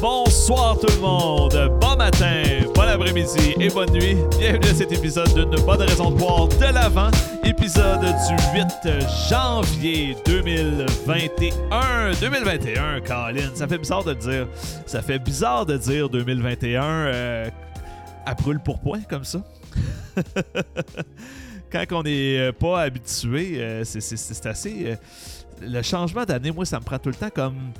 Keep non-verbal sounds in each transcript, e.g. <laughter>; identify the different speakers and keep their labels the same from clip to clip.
Speaker 1: Bonsoir tout le monde après-midi et bonne nuit. Bienvenue à cet épisode d'une bonne raison de boire de l'avant, épisode du 8 janvier 2021. 2021, Colin, ça fait bizarre de dire. Ça fait bizarre de dire 2021 euh, à brûle pour point comme ça. <laughs> Quand on n'est pas habitué, euh, c'est assez. euh, le changement d'année, moi, ça me prend tout le temps comme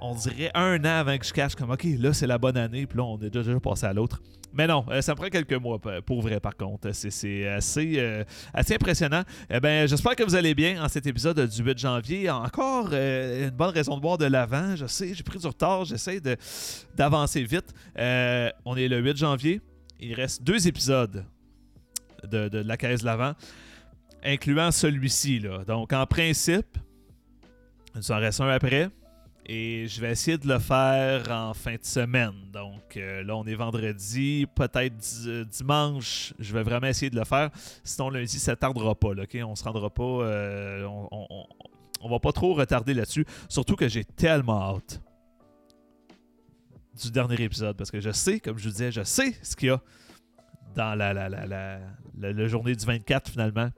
Speaker 1: on dirait un an avant que je cache comme OK, là c'est la bonne année, puis là on est déjà passé à l'autre. Mais non, euh, ça me prend quelques mois pour vrai par contre. C'est- euh, assez impressionnant. Eh ben, j'espère que vous allez bien en cet épisode du 8 janvier. Encore euh, une bonne raison de boire de l'avant. Je sais, j'ai pris du retard, j'essaie d'avancer vite. On est le 8 janvier. Il reste deux épisodes de, de la caisse de l'avant, incluant celui-ci. Donc en principe, il nous en reste un après. Et je vais essayer de le faire en fin de semaine. Donc euh, là, on est vendredi, peut-être euh, dimanche, je vais vraiment essayer de le faire. Sinon, lundi, ça tardera pas. Là, ok? On se rendra pas. euh, on, va pas trop retarder là-dessus. Surtout que j'ai tellement hâte du dernier épisode. Parce que je sais, comme je vous disais, je sais ce qu'il y a dans la, la, la, la, la- la journée du 24 finalement.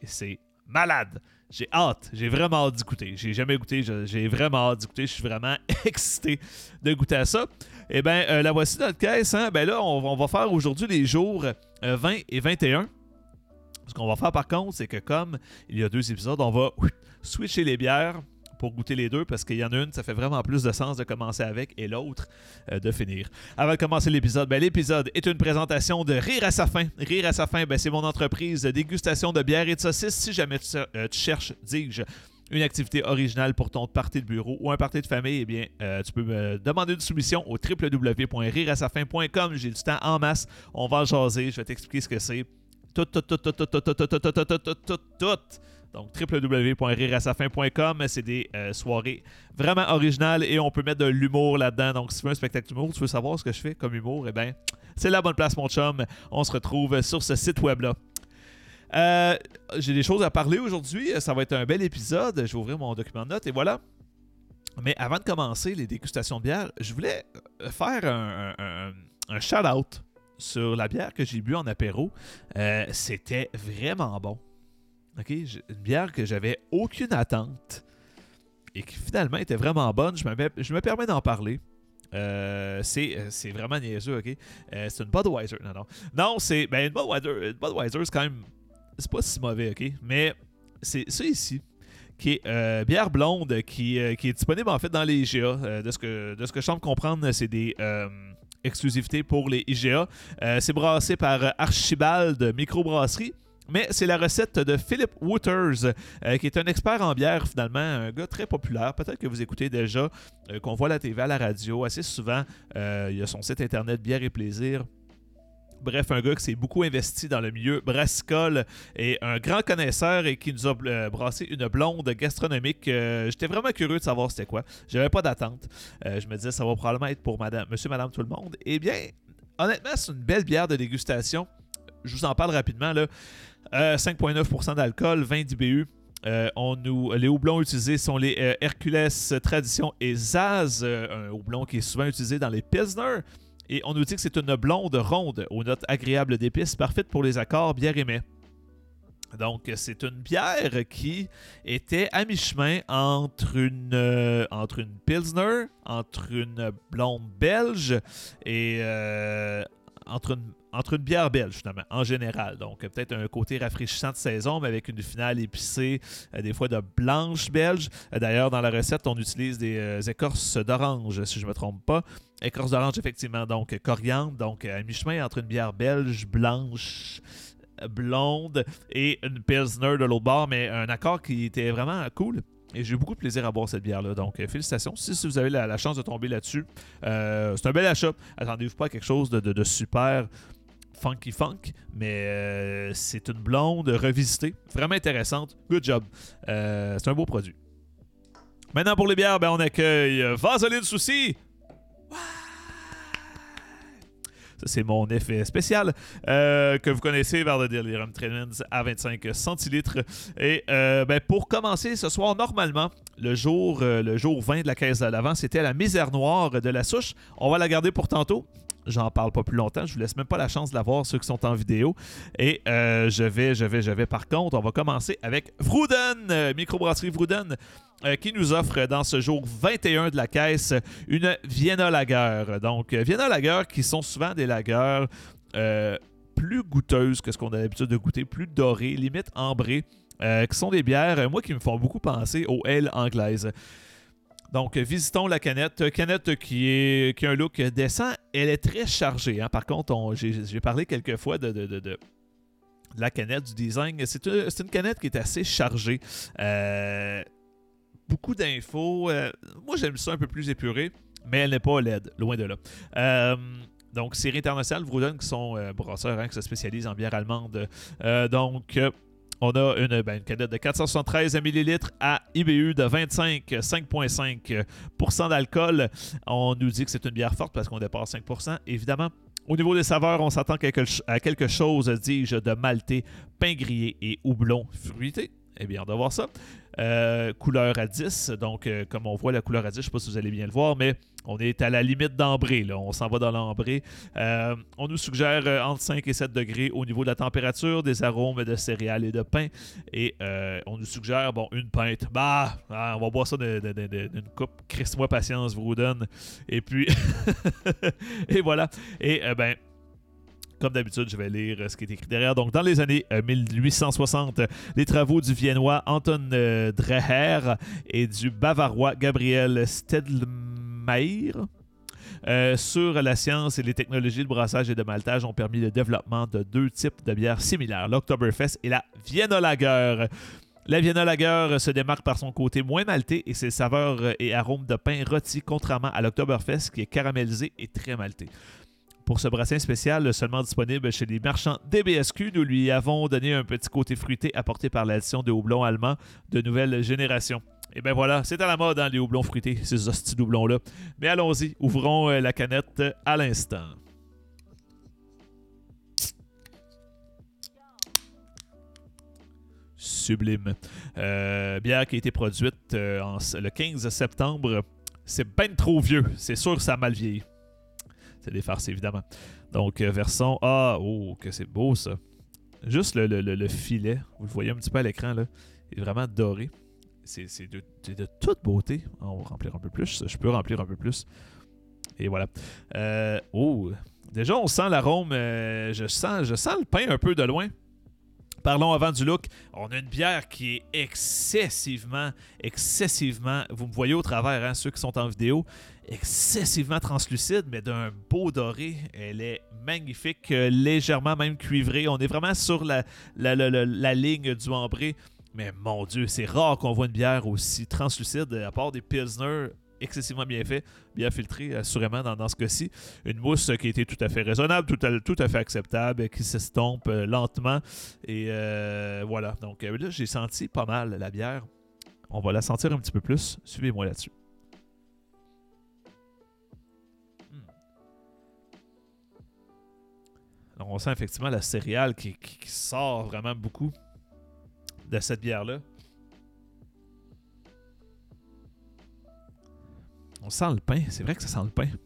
Speaker 1: Et c'est malade. J'ai hâte. J'ai vraiment hâte d'écouter. J'ai jamais goûté. J'ai vraiment hâte d'écouter. Je suis vraiment <laughs> excité de goûter à ça. Eh bien, euh, la voici notre caisse. Hein? Ben là, on, va- faire aujourd'hui les jours euh, 20 et 21. Ce qu'on va faire par contre, c'est que comme il y a deux épisodes, on va switcher les bières pour goûter les deux parce qu'il y en a une, ça fait vraiment plus de sens de commencer avec et l'autre euh, de finir. Avant de commencer l'épisode, ben, l'épisode est une présentation de Rire à sa fin. Rire à sa fin, ben, c'est mon entreprise de dégustation de bière et de saucisses. Si jamais tu, euh, cherches, dis-je, une activité originale pour ton party de bureau ou un party de famille, eh bien, euh, tu peux me demander une soumission au www.rireasafin.com. J'ai du temps en masse. On va jaser. Je vais t'expliquer ce que c'est. Tout, tout, tout, tout, tout, tout, tout, tout, tout, tout, tout, tout, tout. Donc, www.rireasafin.com, c'est des euh, soirées vraiment originales et on peut mettre de l'humour là-dedans. Donc, si tu veux un spectacle d'humour, tu veux savoir ce que je fais comme humour, eh bien, c'est la bonne place, mon chum. On se retrouve sur ce site web-là. Euh, J'ai des choses à parler aujourd'hui. Ça va être un bel épisode. Je vais ouvrir mon document de notes et voilà. Mais avant de commencer les dégustations de bière, je voulais euh, faire un, shout-out sur la bière que j'ai bu en apéro. C'était vraiment bon. Une bière que j'avais aucune attente et qui finalement était vraiment bonne. Je, me permets d'en parler. Euh, c'est euh, c'est vraiment niaiseux, ok? Euh, c'est une Budweiser. Non, non. Non, c'est. Ben, une Budweiser, Budweiser c'est quand même. C'est pas si mauvais, ok? Mais c'est ça ici, qui est euh, bière blonde, qui, est disponible en fait dans les IGA. De, ce que, de ce que je semble comprendre, c'est des. exclusivités pour les IGA. C'est brassé par Archibald Microbrasserie. Mais c'est la recette de Philip Wooters, euh, qui est un expert en bière, finalement, un gars très populaire. Peut-être que vous écoutez déjà, euh, qu'on voit la TV, à la radio assez souvent. Euh, il y a son site internet Bière et Plaisir. Bref, un gars qui s'est beaucoup investi dans le milieu brassicole et un grand connaisseur et qui nous a brassé une blonde gastronomique. J'étais vraiment curieux de savoir c'était quoi. J'avais pas d'attente. Je me disais ça va probablement être pour madame, monsieur, madame, tout le monde. Eh bien, honnêtement, c'est une belle bière de dégustation. Je vous en parle rapidement. là. Euh, 5,9% d'alcool, 20 d'IBU. Euh, on nous, les houblons utilisés sont les euh, Hercules Tradition et Zaz, euh, un houblon qui est souvent utilisé dans les Pilsner. Et on nous dit que c'est une blonde ronde aux notes agréables d'épices, parfaite pour les accords bière et mets. Donc, c'est une bière qui était à mi-chemin entre une, euh, entre une Pilsner, entre une blonde belge et euh, entre, une, entre une bière belge, en général. Donc, peut-être un côté rafraîchissant de saison, mais avec une finale épicée, euh, des fois de blanche belge. Euh, D'ailleurs, dans la recette, on utilise des euh, écorces d'orange, si je ne me trompe pas. Écorce d'orange, effectivement. Donc, coriandre. Donc, à mi-chemin entre une bière belge blanche blonde et une Pilsner de l'autre bord, mais un accord qui était vraiment cool. Et j'ai eu beaucoup de plaisir à boire cette bière-là. Donc, félicitations. Si, vous avez la, la chance de tomber là-dessus, c'est un bel achat. Attendez-vous pas à quelque chose de super funky funk, mais euh, c'est une blonde revisitée, vraiment intéressante. Good job. Euh, c'est un beau produit. Maintenant, pour les bières, ben, on accueille euh, Vaseline Souci. Ça, c'est mon effet spécial que vous connaissez vers le Delirium Tremens à 25 centilitres. Et ben, pour commencer ce soir, normalement, le jour, le jour 20 de la caisse de l'avant, c'était la misère noire de la souche. On va la garder pour tantôt. J'en parle pas plus longtemps. Je vous laisse même pas la chance de la voir, ceux qui sont en vidéo. Et euh, je vais, je vais, je vais. Par contre, on va commencer avec Vrouden, euh, microbrasserie Vrouden, euh, qui nous offre dans ce jour 21 de la caisse une Vienna Lager. Donc, Vienna Lager qui sont souvent des lagers plus goûteuses que ce qu'on a l'habitude de goûter, plus dorées, limite ambrées, qui sont des bières, moi, qui me font beaucoup penser aux ailes anglaises. Donc, euh, visitons la canette. Euh, Canette qui, est, qui a un look décent. Elle est très chargée. hein. Par contre, on- j'ai parlé quelques fois de, de- de- la canette, du design. C'est une, c'est une canette qui est assez chargée. Euh, beaucoup d'infos. Euh, moi, j'aime ça un peu plus épuré, mais elle n'est pas laide, loin de là. Euh, donc, série internationale, Vrouden, qui sont euh, brasseurs, hein, qui se spécialisent en bière allemande. Euh, donc, euh, on a une, ben, de 473 ml à IBU de 25, 5,5% d'alcool. On nous dit que c'est une bière forte parce qu'on dépasse 5%. Évidemment, au niveau des saveurs, on s'attend à quelque chose, dis-je, de maltais, pain grillé et houblon fruité. Eh bien, on va voir ça. Euh, couleur à 10. Donc, euh, comme on voit la couleur à 10, je ne sais pas si vous allez bien le voir, mais on est à la limite d'ambré. On s'en va dans l'ambré. Euh, on nous suggère entre 5 et 7 degrés au niveau de la température, des arômes de céréales et de pain. Et on nous suggère, bon, une pinte. Bah, ah, on va boire ça d'une coupe. Crisse-moi patience, vous donne. Et puis, <laughs> et voilà. Et ben, comme d'habitude, je vais lire euh, ce qui est écrit derrière. Donc, dans les années euh, 1860, les travaux du Viennois Anton euh, Dreher et du Bavarois Gabriel Stedlmayer euh, sur la science et les technologies de brassage et de maltage ont permis le développement de deux types de bières similaires, l'Oktoberfest et la Vienna. La Vienna Lager se démarque par son côté moins maltais et ses saveurs euh, et arômes de pain rôti, contrairement à l'Oktoberfest qui est caramélisé et très maltais. Pour ce brassin spécial, seulement disponible chez les marchands DBSQ, nous lui avons donné un petit côté fruité apporté par l'addition de houblons allemands de nouvelle génération. Et ben voilà, c'est à la mode, hein, les houblons fruités, ces hosties de houblons-là. Mais allons-y, ouvrons euh, la canette à l'instant. Sublime. Euh, bière qui a été produite euh, le 15 septembre. C'est ben trop vieux. C'est sûr que ça mal vieilli. Farces, évidemment. Donc, euh, version. Ah, oh, que c'est beau ça. Juste le, le- le- le filet, vous le voyez un petit peu à l'écran, là, est vraiment doré. C'est de, de toute beauté. On va remplir un peu plus. Je peux remplir un peu plus. Et voilà. Euh, oh, déjà, on sent l'arôme. euh, je, sens, je sens le pain un peu de loin. Parlons avant du look. On a une bière qui est excessivement, excessivement, vous me voyez au travers, hein, ceux qui sont en vidéo, excessivement translucide, mais d'un beau doré. Elle est magnifique, euh, légèrement même cuivrée. On est vraiment sur la, la, la- la- ligne du ambré. Mais mon Dieu, c'est rare qu'on voit une bière aussi translucide, à part des Pilsner excessivement bien fait, bien filtré, assurément dans, dans ce cas-ci. Une mousse qui était tout à fait raisonnable, tout à, tout à fait acceptable, qui s'estompe euh, lentement. Et euh, voilà. Donc euh, là, j'ai senti pas mal la bière. On va la sentir un petit peu plus. Suivez-moi là-dessus. Hmm. Donc, on sent effectivement la céréale qui, qui- qui sort vraiment beaucoup de cette bière-là. On sent le pain. C'est vrai que ça sent le pain. Tu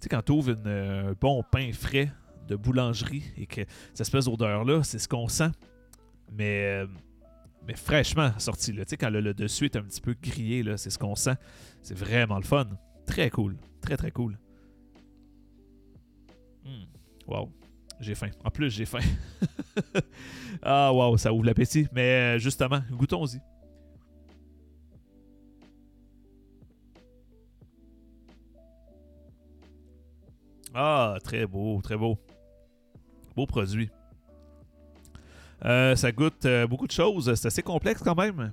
Speaker 1: sais, quand tu ouvres euh, un bon pain frais de boulangerie et que cette espèce d'odeur-là, c'est ce qu'on sent. Mais, euh, mais fraîchement sorti. Là. Tu sais, quand le, le dessus est un petit peu grillé, là, c'est ce qu'on sent. C'est vraiment le fun. Très cool. Très, très cool. Hmm. Wow. J'ai faim. En plus, j'ai faim. <laughs> ah, wow, ça ouvre l'appétit. Mais euh, justement, goûtons-y. Ah, très beau, très beau. Beau produit. Euh, ça goûte euh, beaucoup de choses. C'est assez complexe quand même.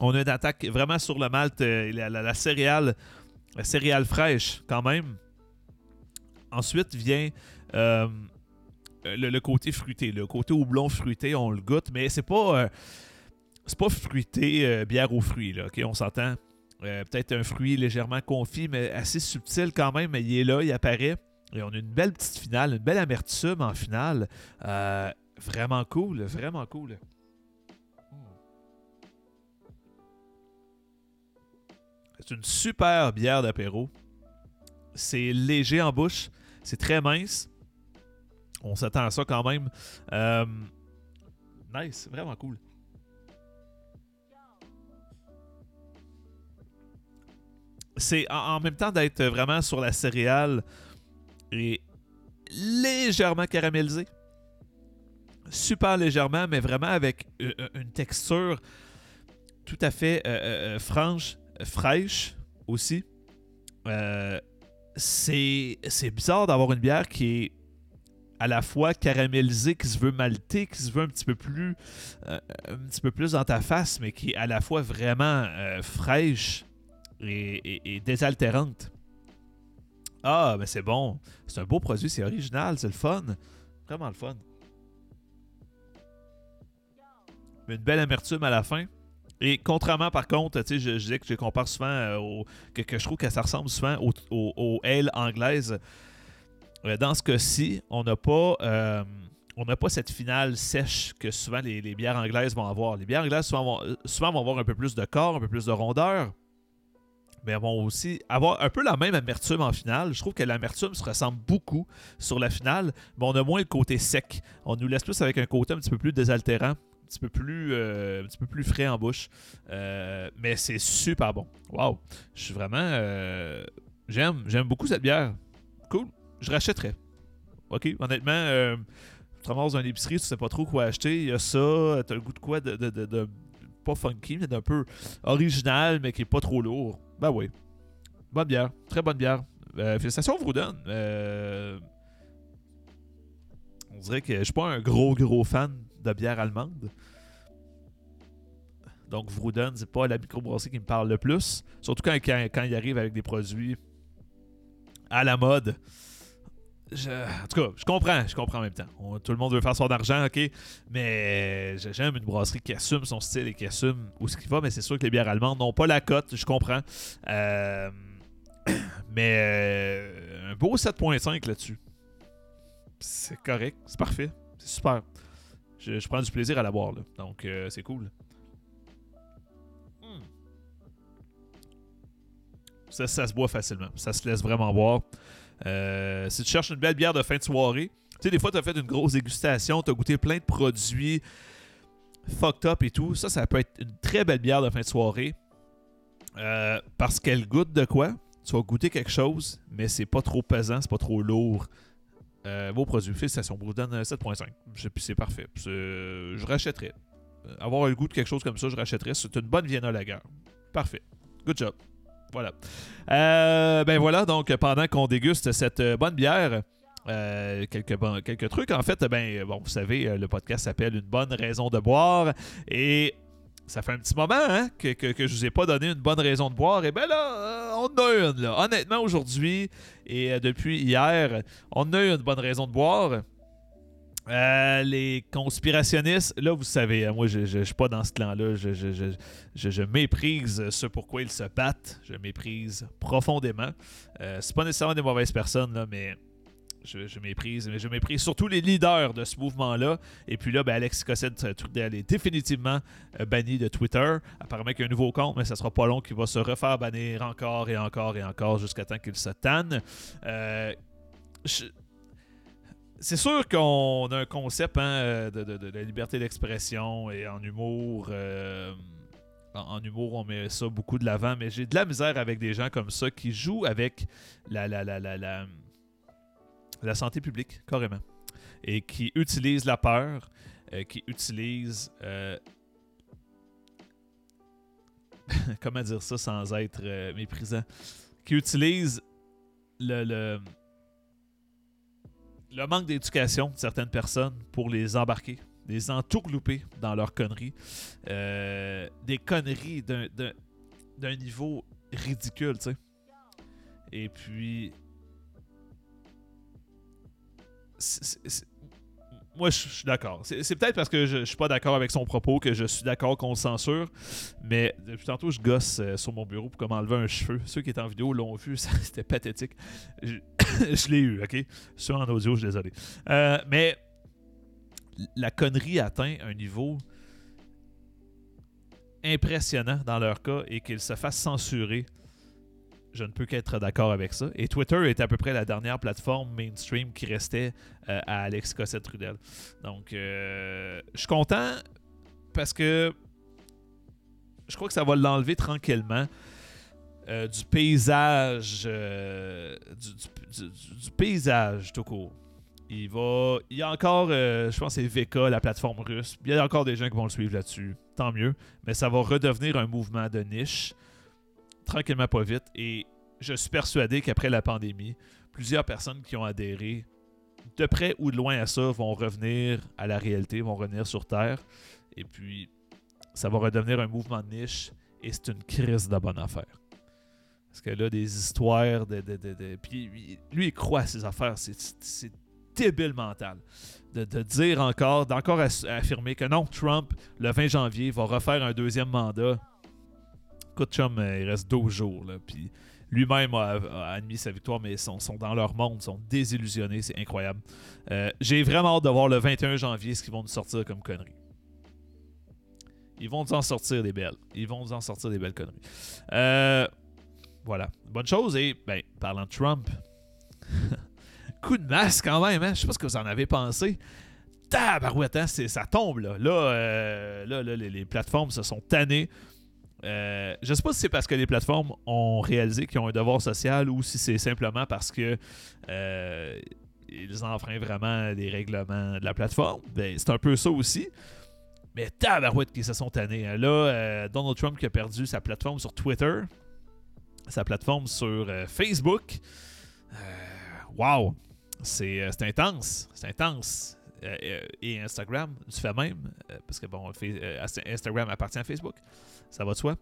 Speaker 1: On a une attaque vraiment sur le malt, euh, la, céréale, la céréale fraîche quand même. Ensuite vient le, le côté fruité, le côté houblon fruité, on le goûte, mais c'est pas, c'est pas fruité bière aux fruits là. Ok, on s'entend. Euh, peut-être un fruit légèrement confit, mais assez subtil quand même, il est là, il apparaît. Et on a une belle petite finale, une belle amertume en finale. Euh, vraiment cool, vraiment cool. C'est une super bière d'apéro. C'est léger en bouche, c'est très mince. On s'attend à ça quand même. Euh, nice, vraiment cool. C'est en, même temps d'être vraiment sur la céréale et légèrement caramélisé. Super légèrement, mais vraiment avec euh, euh, une texture tout à fait franche, fraîche aussi. c'est bizarre d'avoir une bière qui est à la fois caramélisé, qui se veut malter, qui se veut un petit peu plus euh, un petit peu plus dans ta face, mais qui est à la fois vraiment euh, fraîche et, désaltérante. Ah, mais c'est bon. C'est un beau produit, c'est original, c'est le fun. Vraiment le fun? Une belle amertume à la fin. Et contrairement, par contre, sais, je, disais que je compare souvent euh, au, que, je trouve que ça ressemble souvent aux au, au ale anglaises. Euh, dans ce cas-ci, on n'a pas, euh, on n'a pas cette finale sèche que souvent les, bières anglaises vont avoir. Les bières anglaises souvent vont avoir un peu plus de corps, un peu plus de rondeur, mais vont aussi avoir un peu la même amertume en finale. Je trouve que l'amertume se ressemble beaucoup sur la finale, mais on a moins le côté sec. On nous laisse plus avec un côté un petit peu plus désaltérant, un petit peu plus, euh, un petit peu plus frais en bouche. mais c'est super bon. Waouh! Je suis vraiment. j'aime, j'aime beaucoup cette bière. Cool je rachèterais. Ok, honnêtement, euh, tu te ramasses dans une épicerie, tu sais pas trop quoi acheter. Il y a ça, t'as le goût de quoi de, de, de, pas funky, mais d'un peu original, mais qui est pas trop lourd. Ben oui. Bonne bière, très bonne bière. Euh, félicitations, Vrouden. Euh, on dirait que je suis pas un gros, gros fan de bière allemande. Donc, Vrouden, c'est pas la microbrasserie qui me parle le plus. Surtout quand, quand, quand il arrive avec des produits à la mode en tout cas, je comprends, je comprends en même temps. tout le monde veut faire son argent, ok, mais j'aime une brasserie qui assume son style et qui assume où ce qu'il va, mais c'est sûr que les bières allemandes n'ont pas la cote, je comprends. Euh, <coughs> mais euh, un beau 7.5 là-dessus. C'est correct, c'est parfait, c'est super. Je, prends du plaisir à la boire, là. donc euh, c'est cool. Hmm. Ça, ça se boit facilement, ça se laisse vraiment boire. Euh, si tu cherches une belle bière de fin de soirée, tu sais, des fois, tu as fait une grosse dégustation, tu as goûté plein de produits fucked up et tout. Ça, ça peut être une très belle bière de fin de soirée. Euh, parce qu'elle goûte de quoi? Tu vas goûter quelque chose, mais c'est pas trop pesant, c'est pas trop lourd. Euh, beau produit, félicitations, vous donne 7.5. C'est parfait. Je rachèterais. Avoir le goût de quelque chose comme ça, je rachèterais. C'est une bonne Vienna Lager. Parfait. Good job. Voilà. Euh, ben voilà, donc pendant qu'on déguste cette euh, bonne bière, euh, quelques, trucs. En fait, ben, bon, vous savez, le podcast s'appelle Une bonne raison de boire. Et ça fait un petit moment hein, que, que, que, je vous ai pas donné une bonne raison de boire. Et ben là, on a une. Là. Honnêtement, aujourd'hui et depuis hier, on a une bonne raison de boire. Euh, les conspirationnistes, là, vous savez, hein, moi, je ne suis pas dans ce clan-là. Je, je, méprise ce pourquoi ils se battent. Je méprise profondément. Euh, c'est pas nécessairement des mauvaises personnes, là, mais je, méprise. Mais je méprise surtout les leaders de ce mouvement-là. Et puis là, ben, Alex Cossette est définitivement euh, banni de Twitter. Apparemment qu'il y a un nouveau compte, mais ça sera pas long qu'il va se refaire bannir encore et encore et encore jusqu'à temps qu'il se tanne. Euh, je, c'est sûr qu'on a un concept hein, de, la liberté d'expression et en humour. Euh, en, humour, on met ça beaucoup de l'avant, mais j'ai de la misère avec des gens comme ça qui jouent avec la, la, la, santé publique, carrément. Et qui utilisent la peur, euh, qui utilisent. Euh, <laughs> comment dire ça sans être méprisant Qui utilisent le le manque d'éducation de certaines personnes pour les embarquer, les entourlouper dans leurs conneries. Euh, des conneries d'un niveau ridicule, tu sais. Et puis. Moi, je suis d'accord. C'est peut-être parce que je, suis pas d'accord avec son propos que je suis d'accord qu'on le censure. Mais depuis tantôt, je gosse euh, sur mon bureau pour comment enlever un cheveu. Ceux qui étaient en vidéo l'ont vu, <laughs> c'était pathétique. <coughs> Je, l'ai eu, ok? Sur en audio, je suis désolé. Euh, mais la connerie atteint un niveau impressionnant dans leur cas et qu'ils se fassent censurer je ne peux qu'être d'accord avec ça. Et Twitter est à peu près la dernière plateforme mainstream qui restait euh, à Alex Cossette-Trudel. Donc, euh, je suis content parce que je crois que ça va l'enlever tranquillement euh, du paysage. Du, du, paysage tout court. Il va. Il y a encore, je pense, c'est VK, la plateforme russe. Il y a encore des gens qui vont le suivre là-dessus. Tant mieux. Mais ça va redevenir un mouvement de niche tranquillement pas vite. Et je suis persuadé qu'après la pandémie, plusieurs personnes qui ont adhéré de près ou de loin à ça vont revenir à la réalité, vont revenir sur Terre. Et puis, ça va redevenir un mouvement de niche et c'est une crise de bonne affaire. Parce que là, des histoires de. de, Puis lui, il croit à ses affaires. C'est débile mental. De, dire encore, d'encore affirmer que non, Trump, le 20 janvier, va refaire un deuxième mandat Écoute, chum, euh, il reste 12 jours. Là, puis lui-même a, admis sa victoire, mais ils sont, dans leur monde, sont désillusionnés, c'est incroyable. Euh, j'ai vraiment hâte de voir le 21 janvier ce qu'ils vont nous sortir comme conneries. Ils vont nous en sortir des belles. Ils vont nous en sortir des belles conneries. Euh, voilà. Bonne chose. Et, ben, parlant de Trump, <laughs> coup de masque quand même, hein? Je sais pas ce que vous en avez pensé. Tabarouette, hein? ça tombe là. Là, là, les, les, plateformes se sont tannées. Euh, je sais pas si c'est parce que les plateformes ont réalisé qu'ils ont un devoir social ou si c'est simplement parce que euh, ils enfreignent vraiment les règlements de la plateforme. Ben, c'est un peu ça aussi. Mais tabarouette qui se sont tannés. Hein. Là, euh, Donald Trump qui a perdu sa plateforme sur Twitter, sa plateforme sur Facebook. Wow! C'est intense. C'est intense. Et Instagram, du fait même, parce que bon, Instagram appartient à Facebook ça va de soi.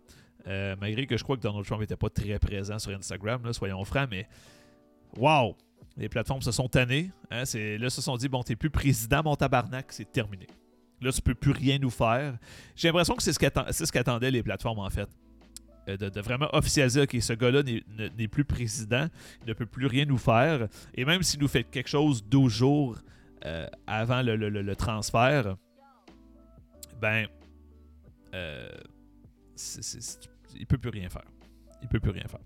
Speaker 1: Euh, malgré que je crois que Donald Trump n'était pas très présent sur Instagram, soyons francs, mais wow! Les plateformes se sont tannées. Hein, là, se sont dit, bon, t'es plus président, mon tabarnak, c'est terminé. Là, tu peux plus rien nous faire. J'ai l'impression que c'est ce qu'attendaient les plateformes, en fait. Euh, de, vraiment officialiser, que ce gars-là n'est plus président, il ne peut plus rien nous faire. Et même s'il nous fait quelque chose 12 jours euh, avant le, transfert, ben, euh, il peut plus rien faire. Il peut plus rien faire.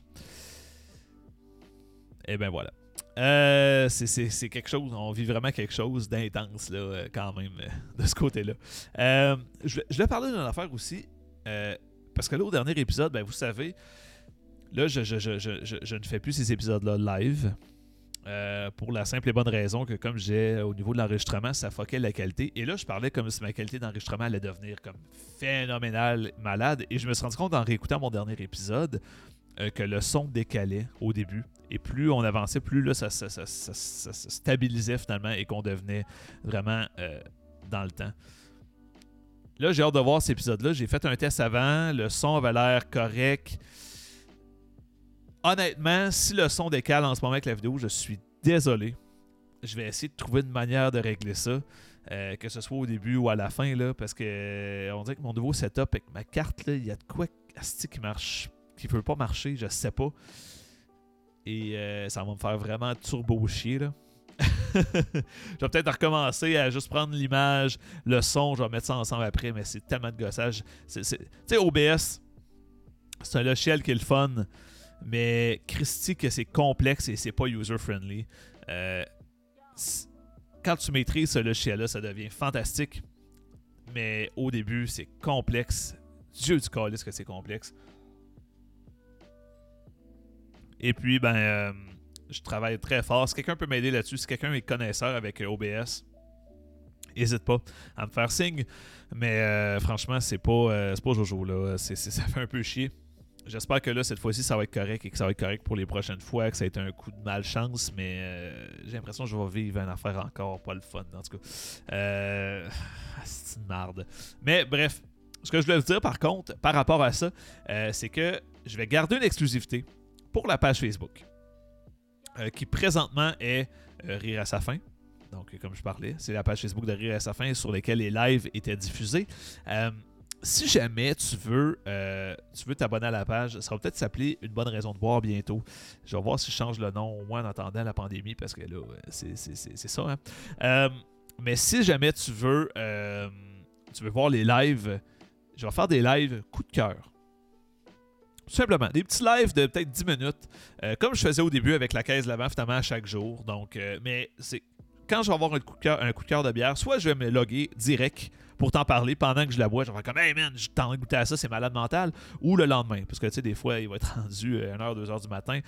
Speaker 1: Et eh ben voilà. Euh, c'est quelque chose, on vit vraiment quelque chose d'intense là, euh, quand même, <laughs> de ce côté-là. je, vais parler d'une affaire aussi, parce que là, au dernier épisode, ben, vous savez, là, je ne fais plus ces épisodes-là live. Euh, pour la simple et bonne raison que comme j'ai au niveau de l'enregistrement, ça foquait la qualité. Et là, je parlais comme si ma qualité d'enregistrement allait devenir comme phénoménale, malade. Et je me suis rendu compte en réécoutant mon dernier épisode euh, que le son décalait au début. Et plus on avançait, plus là, ça, se stabilisait finalement et qu'on devenait vraiment euh, dans le temps. Là, j'ai hâte de voir cet épisode-là. J'ai fait un test avant. Le son avait l'air correct honnêtement, si le son décale en ce moment avec la vidéo, je suis désolé. Je vais essayer de trouver une manière de régler ça. Euh, que ce soit au début ou à la fin, là, parce que euh, on dirait que mon nouveau setup avec ma carte, il y a de quoi qui marche, qui veut pas marcher, je sais pas. Et euh, ça va me faire vraiment turbo chier. Là. <laughs> je vais peut-être recommencer à juste prendre l'image, le son, je vais mettre ça ensemble après, mais c'est tellement de gossage. Tu sais, OBS, c'est un logiciel qui est le fun. Mais Christy, que c'est complexe et c'est pas user-friendly. Euh, quand tu maîtrises ce logiciel-là, ça devient fantastique. Mais au début, c'est complexe. Dieu du calice que c'est complexe. Et puis, ben, euh, je travaille très fort. Si quelqu'un peut m'aider là-dessus, si quelqu'un est connaisseur avec euh, OBS, n'hésite pas à me faire signe. Mais franchement, c'est pas, pas Jojo. Là. <laughs> ça fait un peu chier. J'espère que là, cette fois-ci, ça va être correct et que ça va être correct pour les prochaines fois, que ça a été un coup de malchance, mais euh, j'ai l'impression que je vais vivre une affaire encore pas le fun, en tout cas. Euh, <sighs> c'est une marde. Mais bref, ce que je voulais vous dire par contre, par rapport à ça, euh, c'est que je vais garder une exclusivité pour la page Facebook, qui présentement est Rire à sa fin. Donc, comme je parlais, c'est la page Facebook de Rire à sa fin sur laquelle les lives étaient diffusés. Euh, si jamais tu veux euh, tu veux t'abonner à la page, ça va peut-être s'appeler Une bonne raison de boire bientôt. Je vais voir si je change le nom au moins en attendant la pandémie parce que là, c'est ça. Hein. Euh, mais si jamais tu veux, tu veux voir les lives, je vais faire des lives coup de cœur. Tout simplement. Des petits lives de peut-être 10 minutes, euh, comme je faisais au début avec la caisse l'avant, finalement, à chaque jour. Donc, euh, mais c'est quand je vais avoir un coup, de cœur, un coup de cœur de bière, soit je vais me loguer direct pour t'en parler pendant que je la bois. Faire comme, hey man, je t'en goûté à ça, c'est malade mental. Ou le lendemain. Parce que tu sais, des fois, il va être <laughs> rendu 1h, euh, 2h du matin.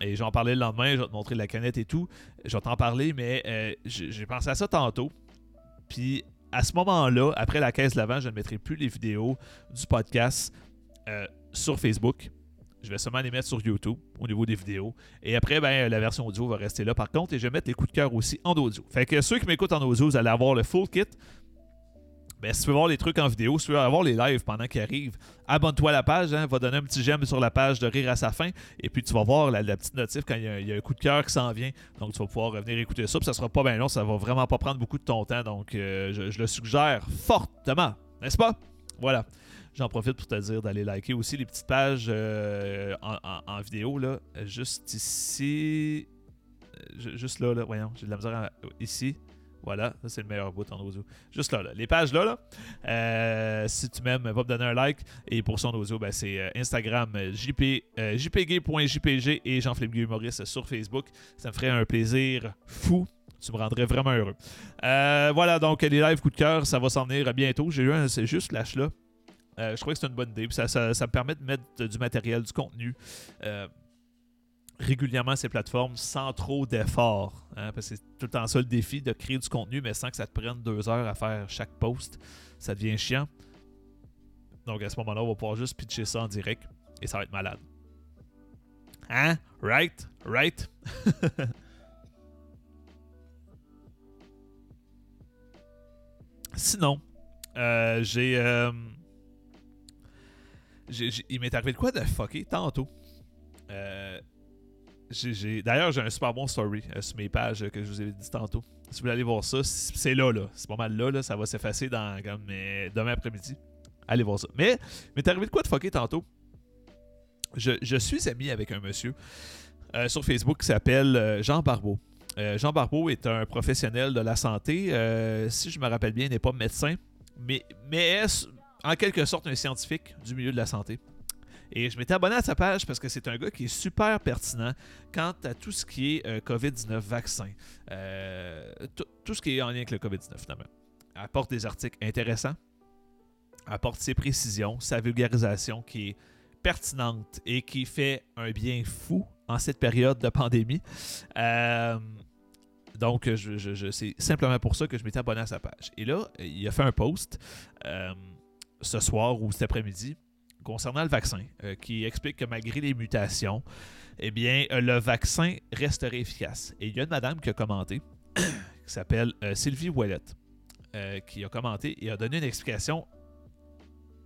Speaker 1: Et j'en parlais le lendemain, je vais te montrer la canette et tout. Je vais t'en parler, mais j'ai pensé à ça tantôt. Puis à ce moment-là, après la caisse l'avant, je ne mettrai plus les vidéos du podcast sur Facebook. Je vais seulement les mettre sur YouTube au niveau des vidéos. Et après, ben, la version audio va rester là par contre. Et je vais mettre les coups de cœur aussi en audio. Fait que ceux qui m'écoutent en audio, vous allez avoir le full kit. Ben, si tu veux voir les trucs en vidéo, si tu veux avoir les lives pendant qu'ils arrivent, abonne-toi à la page, hein, va donner un petit j'aime sur la page de Rire à sa fin, et puis tu vas voir la, petite notif quand il y, a, un coup de cœur qui s'en vient. Donc tu vas pouvoir revenir écouter ça, puis ça sera pas bien long, ça va vraiment pas prendre beaucoup de ton temps, donc euh, je le suggère fortement, n'est-ce pas? Voilà. J'en profite pour te dire d'aller liker aussi les petites pages euh, en, vidéo, là, juste ici. Euh, juste là, là, voyons, j'ai de la misère ici. Voilà, c'est le meilleur bout en audio. Juste là, là. Les pages là, là. Euh, si tu m'aimes, va me donner un like. Et pour son audio, ben, c'est Instagram jp, jpg.jpg et Jean-Philippe Maurice sur Facebook. Ça me ferait un plaisir fou. Tu me rendrais vraiment heureux. voilà, donc les lives coup de cœur, ça va s'en venir bientôt. J'ai eu un, c'est juste flash là. Euh, je trouvais que c'est une bonne idée. Ça, me permet de mettre du matériel, du contenu euh, régulièrement ces plateformes sans trop d'efforts. Hein, parce que c'est tout le temps ça le défi de créer du contenu, mais sans que ça te prenne deux heures à faire chaque post. Ça devient chiant. Donc à ce moment-là, on va pouvoir juste pitcher ça en direct et ça va être malade. Hein? Right? Right? <laughs> Sinon, euh, j'ai il m'est arrivé de quoi de fucké tantôt. Euh, D'ailleurs, j'ai un super bon story euh, sur mes pages que je vous ai dit tantôt. Si vous voulez aller voir ça, c'est là, là. C'est pas mal là, là. Ça va s'effacer dans comme, demain après-midi. Allez voir ça. Mais m'est arrivé de quoi de fucké tantôt? Je, suis ami avec un monsieur euh, sur Facebook qui s'appelle euh, Jean Barbeau. Jean Barbeau est un professionnel de la santé. si je me rappelle bien, il n'est pas médecin, mais, mais en quelque sorte un scientifique du milieu de la santé. Et je m'étais abonné à sa page parce que c'est un gars qui est super pertinent quant à tout ce qui est euh, COVID-19 vaccin. Euh, tout ce qui est en lien avec le COVID-19, finalement. Apporte des articles intéressants, apporte ses précisions, sa vulgarisation qui est pertinente et qui fait un bien fou en cette période de pandémie. Euh, donc, c'est simplement pour ça que je m'étais abonné à sa page. Et là, il a fait un post ce soir ou cet après-midi concernant le vaccin, euh, qui explique que malgré les mutations, eh bien, euh, le vaccin resterait efficace. Et il y a une madame qui a commenté, <coughs> qui s'appelle euh, Sylvie Ouellette, qui a commenté et a donné une explication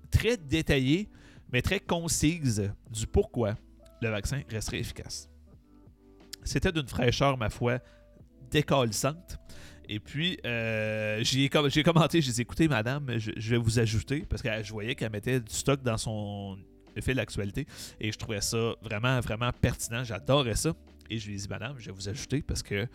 Speaker 1: très détaillée, mais très concise du pourquoi le vaccin resterait efficace. C'était d'une fraîcheur, ma foi, décalissante. Et puis, euh, j'ai commenté, j'ai dit écoutez, madame, je, vais vous ajouter, parce que je voyais qu'elle mettait du stock dans son fil d'actualité, et je trouvais ça vraiment, vraiment pertinent. J'adorais ça. Et je lui ai dit, madame, je vais vous ajouter parce que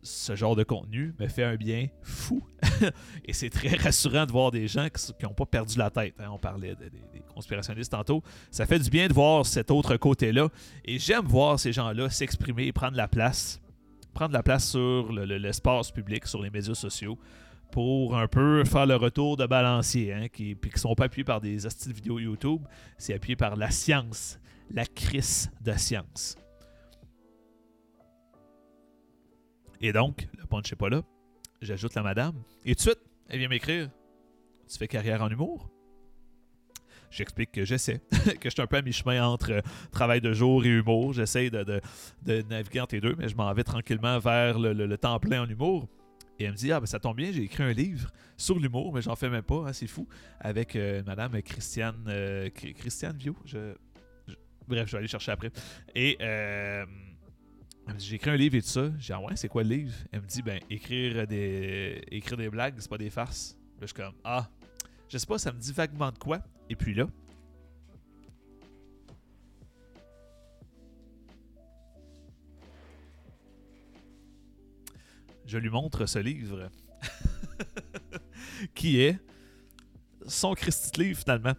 Speaker 1: ce genre de contenu me fait un bien fou. <laughs> et c'est très rassurant de voir des gens qui n'ont pas perdu la tête. Hein. On parlait des conspirationnistes tantôt. Ça fait du bien de voir cet autre côté-là. Et j'aime voir ces gens-là s'exprimer et prendre la place prendre la place sur l'espace public, sur les médias sociaux, pour un peu faire le retour de balancier, hein, qui, puis sont pas appuyés par des astuces vidéo YouTube, c'est appuyé par la science, la crise de science. Et donc, le punch n'est pas là. J'ajoute la madame. Et tout de suite, elle vient m'écrire Tu fais carrière en humour? J'explique que j'essaie, <laughs> que je suis un peu à mi-chemin entre euh, travail de jour et humour. J'essaie de, naviguer entre les deux, mais je m'en vais tranquillement vers le, temps plein en humour. Et elle me dit Ah, ben ça tombe bien, j'ai écrit un livre sur l'humour, mais j'en fais même pas, hein, c'est fou, avec euh, madame Christiane, euh, Christiane. Je, bref, je vais aller chercher après. Et Elle me dit J'ai écrit un livre et tout ça. J'ai dit Ah ouais, c'est quoi le livre Elle me dit Ben, écrire des, écrire des blagues, c'est pas des farces. Là, je suis comme Ah, je sais pas, ça me dit vaguement de quoi. Et puis là, je lui montre ce livre <laughs> qui est son Christy livre finalement.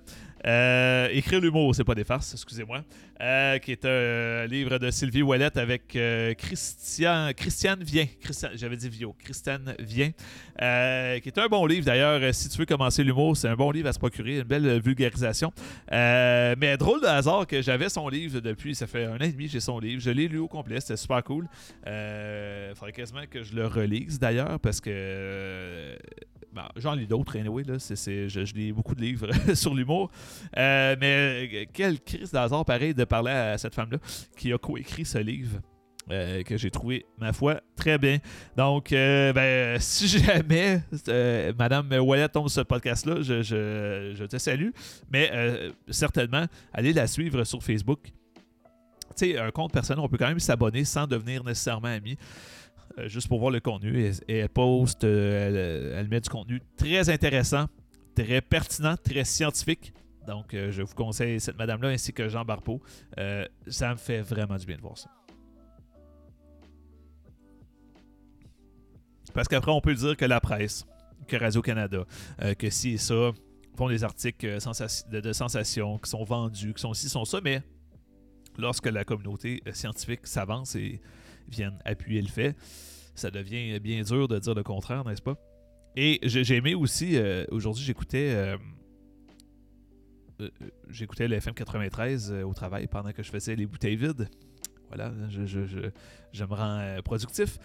Speaker 1: Euh, Écrire l'humour, c'est pas des farces, excusez-moi. Euh, qui est un livre de Sylvie Ouellette avec euh, Christian, Christiane Vien. J'avais dit Vio. Christiane Vien. Euh, qui est un bon livre d'ailleurs. Si tu veux commencer l'humour, c'est un bon livre à se procurer. Une belle vulgarisation. mais drôle de hasard que j'avais son livre depuis. Ça fait un an et demi j'ai son livre. Je l'ai lu au complet. C'était super cool. Il faudrait quasiment que je le relise d'ailleurs parce que ben, j'en lis d'autres, anyway. Là. je, lis beaucoup de livres <laughs> sur l'humour. Euh, mais euh, quelle crise d'hasard, pareil, de parler à cette femme-là qui a coécrit ce livre. Euh, que j'ai trouvé, ma foi, très bien. Donc, ben, <laughs> si jamais Madame Wallet tombe sur ce podcast-là, je, je, te salue. Mais certainement, allez la suivre sur Facebook. Tu sais, un compte personnel, on peut quand même s'abonner sans devenir nécessairement ami. Euh, juste pour voir le contenu. Et, elle poste, euh, elle, met du contenu très intéressant, très pertinent, très scientifique. Donc, euh, je vous conseille cette madame-là ainsi que Jean Barpeau. ça me fait vraiment du bien de voir ça. Parce qu'après, on peut dire que la presse, que Radio-Canada, que si et ça, font des articles de, de sensation, qui sont vendus, qui sont ci, sont ça, mais lorsque la communauté scientifique s'avance et viennent appuyer le fait, ça devient bien dur de dire le contraire, n'est-ce pas? Et j'ai aimé aussi, euh, aujourd'hui j'écoutais euh, euh, j'écoutais le FM 93 au travail pendant que je faisais les bouteilles vides. Voilà, je, je, me rends productif.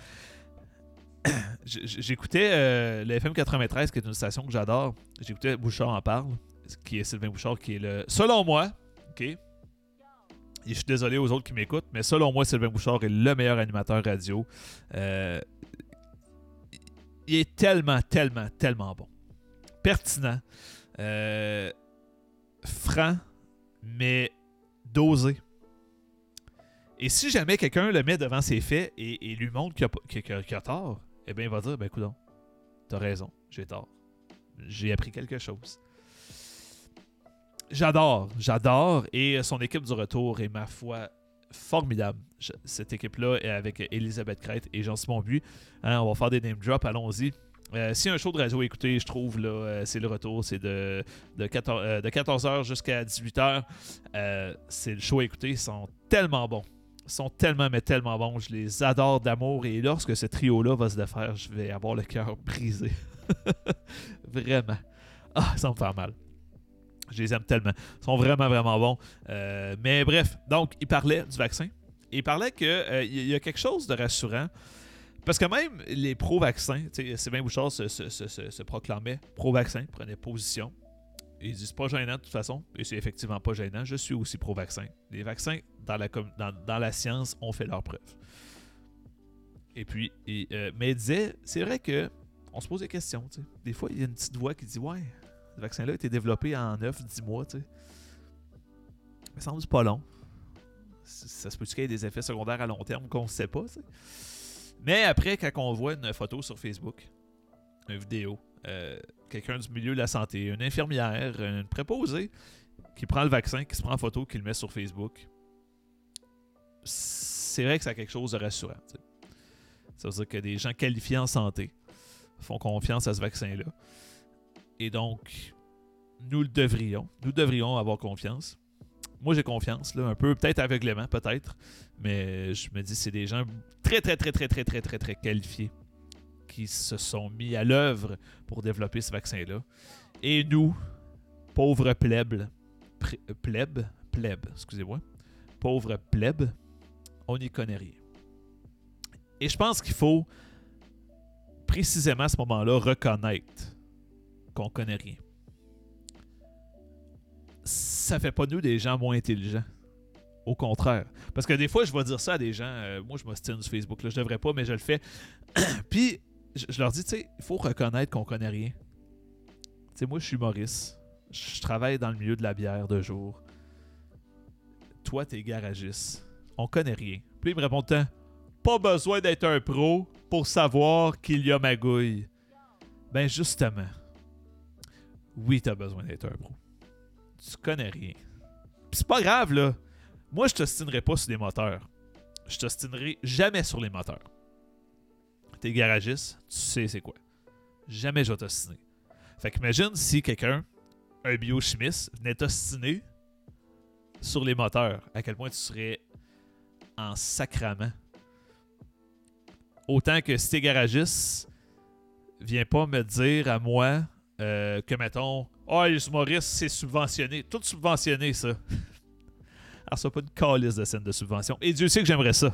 Speaker 1: <coughs> J'écoutais le FM 93, qui est une station que j'adore. J'écoutais Bouchard en parle, qui est Sylvain Bouchard, qui est le, selon moi, ok, je suis désolé aux autres qui m'écoutent, mais selon moi, Sylvain Bouchard est le meilleur animateur radio. Euh, il est tellement, tellement, tellement bon. Pertinent. Euh, franc, mais dosé. Et si jamais quelqu'un le met devant ses faits et, lui montre qu'il a, tort, eh bien, il va dire Ben, écoute, t'as raison, j'ai tort. J'ai appris quelque chose. J'adore, j'adore. Et son équipe du retour est, ma foi, formidable. cette équipe-là est avec Elisabeth Crête et Jean-Simon. Hein, on va faire des name drops, allons-y. Euh, si un show de radio à écouter, je trouve, là, euh, c'est le retour. C'est de, de, 14, de 14h jusqu'à 18h. Euh, c'est le show à écouter. Ils sont tellement bons. Ils sont tellement, mais tellement bons. Je les adore d'amour. Et lorsque ce trio-là va se défaire, je vais avoir le cœur brisé. <laughs> Vraiment. Ah, ça me fait mal. Je les aime tellement. Ils sont vraiment, vraiment bons. Euh, mais bref, donc, il parlait du vaccin. il parlait qu'il euh, y a quelque chose de rassurant. Parce que même les pro-vaccins, Sylvain Bouchard se, se, proclamait pro-vaccin, prenait position. Il dit c'est pas gênant de toute façon, et c'est effectivement pas gênant. Je suis aussi pro-vaccin. Les vaccins, dans la, dans, dans la science, ont fait leur preuve. Et puis, euh, mais il disait, c'est vrai que on se pose des questions. Des fois, il y a une petite voix qui dit Ouais, ce vaccin-là a été développé en 9-10 mois, tu sais. Ça me semble pas long. Ça se peut qu'il y ait des effets secondaires à long terme qu'on ne sait pas, tu sais. Mais après, quand on voit une photo sur Facebook, une vidéo, euh, quelqu'un du milieu de la santé, une infirmière, une préposée, qui prend le vaccin, qui se prend en photo, qui le met sur Facebook, c'est vrai que ça a quelque chose de rassurant. Ça veut dire que des gens qualifiés en santé font confiance à ce vaccin-là. Et donc, nous le devrions. Nous devrions avoir confiance. Moi, j'ai confiance, là, un peu, peut-être aveuglément, peut-être. Mais je me dis, c'est des gens très, très, très, très, très, très, très, très qualifiés qui se sont mis à l'œuvre pour développer ce vaccin-là. Et nous, pauvres plebs, plebs, plebs, excusez-moi, pauvres plebs, on n'y connaît rien. Et je pense qu'il faut précisément à ce moment-là reconnaître qu'on connaît rien. Ça fait pas nous des gens moins intelligents. Au contraire. Parce que des fois, je vais dire ça à des gens. Euh, moi, je m'ostine sur Facebook. Je devrais pas, mais je le fais. <clears throat> Puis, je, leur dis, tu sais, il faut reconnaître qu'on connaît rien. Tu sais, moi, je suis Maurice. Je travaille dans le milieu de la bière de jour. Toi, t'es garagiste. On connaît rien. Puis, il me répond pas besoin d'être un pro pour savoir qu'il y a magouille. Ben justement, oui, t'as besoin d'être un pro. Tu connais rien. Pis c'est pas grave, là. Moi, je t'ostinerai pas sur les moteurs. Je t'ostinerai jamais sur les moteurs. T'es garagiste, tu sais c'est quoi. Jamais je vais t'ostiner. Fait qu'imagine si quelqu'un, un biochimiste, venait t'ostiner sur les moteurs, à quel point tu serais en sacrament. Autant que si t'es garagiste, viens pas me dire à moi euh, que, mettons, oh, les humoristes, c'est subventionné. Tout subventionné, ça. <laughs> Alors, ça pas une calice de scène de subvention. Et Dieu sait que j'aimerais ça.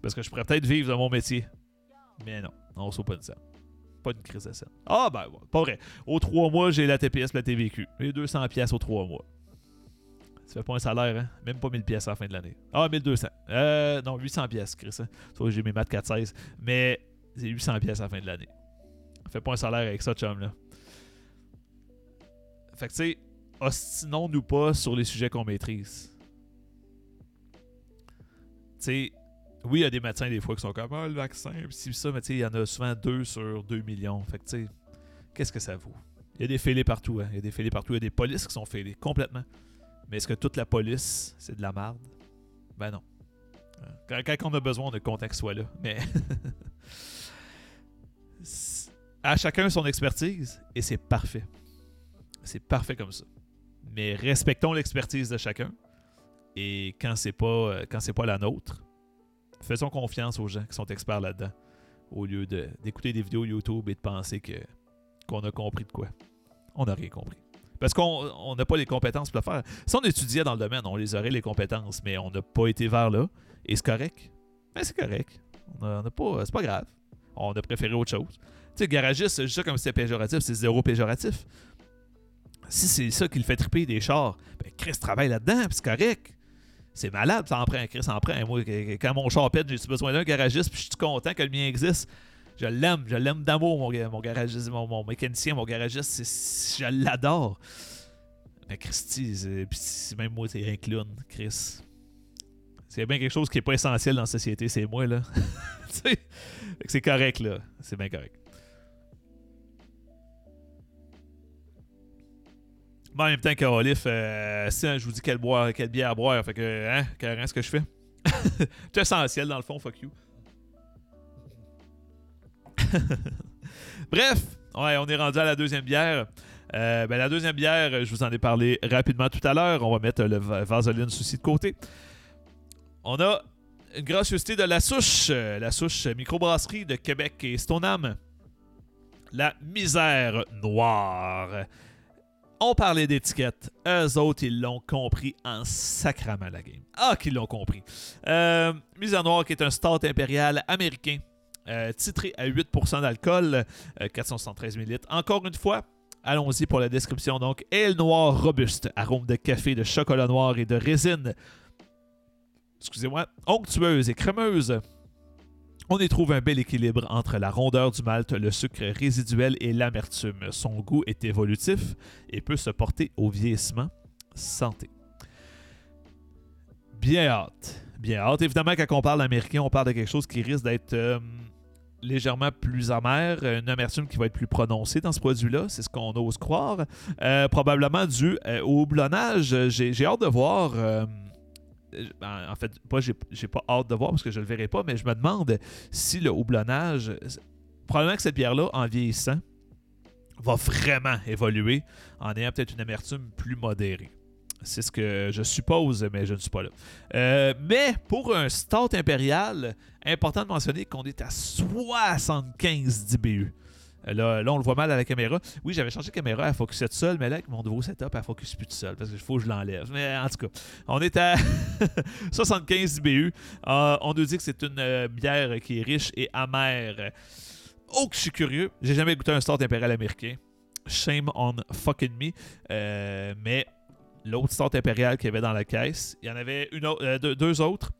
Speaker 1: Parce que je pourrais peut-être vivre de mon métier. Mais non, on ne pas de scène. Pas une crise de scène. Ah, ben, pas vrai. Aux trois mois, j'ai la TPS, la TVQ. Les 200 pièces aux trois mois. Ça fait pas un salaire, hein? Même pas 1000 pièces à la fin de l'année. Ah, 1200. Euh, non, 800 pièces, Chris. Hein? J'ai mes maths 416. Mais c'est 800 pièces à la fin de l'année. Ça fait pas un salaire avec ça, chum, là. Fait que, tu sais, ostinons-nous pas sur les sujets qu'on maîtrise. Tu sais, oui, il y a des médecins des fois qui sont comme, ah, le vaccin, pis ça, mais tu sais, il y en a souvent 2 sur 2 millions. Fait que, tu sais, qu'est-ce que ça vaut? Il y a des fêlés partout, hein? Il y a des fêlés partout. Il y a des polices qui sont fêlés, complètement. Mais est-ce que toute la police, c'est de la merde? Ben non. Quand, quand on a besoin, on a content soit là. Mais. <laughs> à chacun son expertise et c'est parfait. C'est parfait comme ça. Mais respectons l'expertise de chacun. Et quand c'est pas euh, quand c'est pas la nôtre, faisons confiance aux gens qui sont experts là-dedans au lieu d'écouter des vidéos YouTube et de penser que qu'on a compris de quoi. On n'a rien compris. Parce qu'on n'a pas les compétences pour le faire. Si on étudiait dans le domaine, on les aurait les compétences, mais on n'a pas été vers là. Et c'est correct. Mais c'est correct. On pas. C'est pas grave. On a préféré autre chose. Sais, garagiste, c'est juste ça comme c'est péjoratif, c'est zéro péjoratif. Si c'est ça qui le fait triper des chars, ben Chris travaille là-dedans, c'est correct. C'est malade, ça en prend, Chris en. Moi, quand mon char pète, j'ai besoin d'un garagiste, puis je suis content que le mien existe? Je l'aime, je l'aime d'amour, mon, garagiste, mon, mécanicien, mon garagiste, je l'adore. Mais Christy, c'est même moi, c'est un clown, Chris. C'est bien quelque chose qui n'est pas essentiel dans la société, c'est moi, là. <laughs> c'est correct, là. C'est bien correct. En même temps qu'Olif, euh, si je vous dis quelle, boire, quelle bière à boire, fait que, hein, qu'est-ce que je fais? <laughs> C'est essentiel dans le fond, fuck you. <laughs> Bref, ouais, on est rendu à la deuxième bière. Euh, ben, la deuxième bière, je vous en ai parlé rapidement tout à l'heure. On va mettre le vaseline souci de côté. On a une gracieuseté de la souche, euh, la souche microbrasserie de Québec et Stoneham. La misère noire on parlait d'étiquette. Eux autres, ils l'ont compris en sacrament la game. Ah, qu'ils l'ont compris. Euh, Mise en noir, qui est un stout impérial américain, euh, titré à 8% d'alcool, 473 euh, ml. Encore une fois, allons-y pour la description. Donc, aile noire robuste, arôme de café, de chocolat noir et de résine. Excusez-moi, onctueuse et crémeuse on y trouve un bel équilibre entre la rondeur du malt, le sucre résiduel et l'amertume. Son goût est évolutif et peut se porter au vieillissement. Santé. Bien hâte. Bien hâte. Évidemment, quand on parle d'américain, on parle de quelque chose qui risque d'être euh, légèrement plus amer, une amertume qui va être plus prononcée dans ce produit-là, c'est ce qu'on ose croire. Euh, probablement dû euh, au houblonnage. J'ai hâte de voir en fait, pas j'ai pas hâte de voir parce que je le verrai pas, mais je me demande si le houblonnage, probablement que cette bière-là, en vieillissant, va vraiment évoluer en ayant peut-être une amertume plus modérée. C'est ce que je suppose, mais je ne suis pas là. Euh, mais pour un start impérial, important de mentionner qu'on est à 75 DBU. Là, là, on le voit mal à la caméra. Oui, j'avais changé de caméra, elle focusait tout seul, mais là, avec mon nouveau setup, elle focus plus tout seul parce qu'il faut que je l'enlève. Mais en tout cas, on est à <laughs> 75 IBU. Euh, on nous dit que c'est une euh, bière qui est riche et amère. Oh, que je suis curieux. J'ai jamais goûté un start impérial américain. Shame on fucking me. Euh, mais l'autre start impérial qu'il y avait dans la caisse, il y en avait deux, deux autres.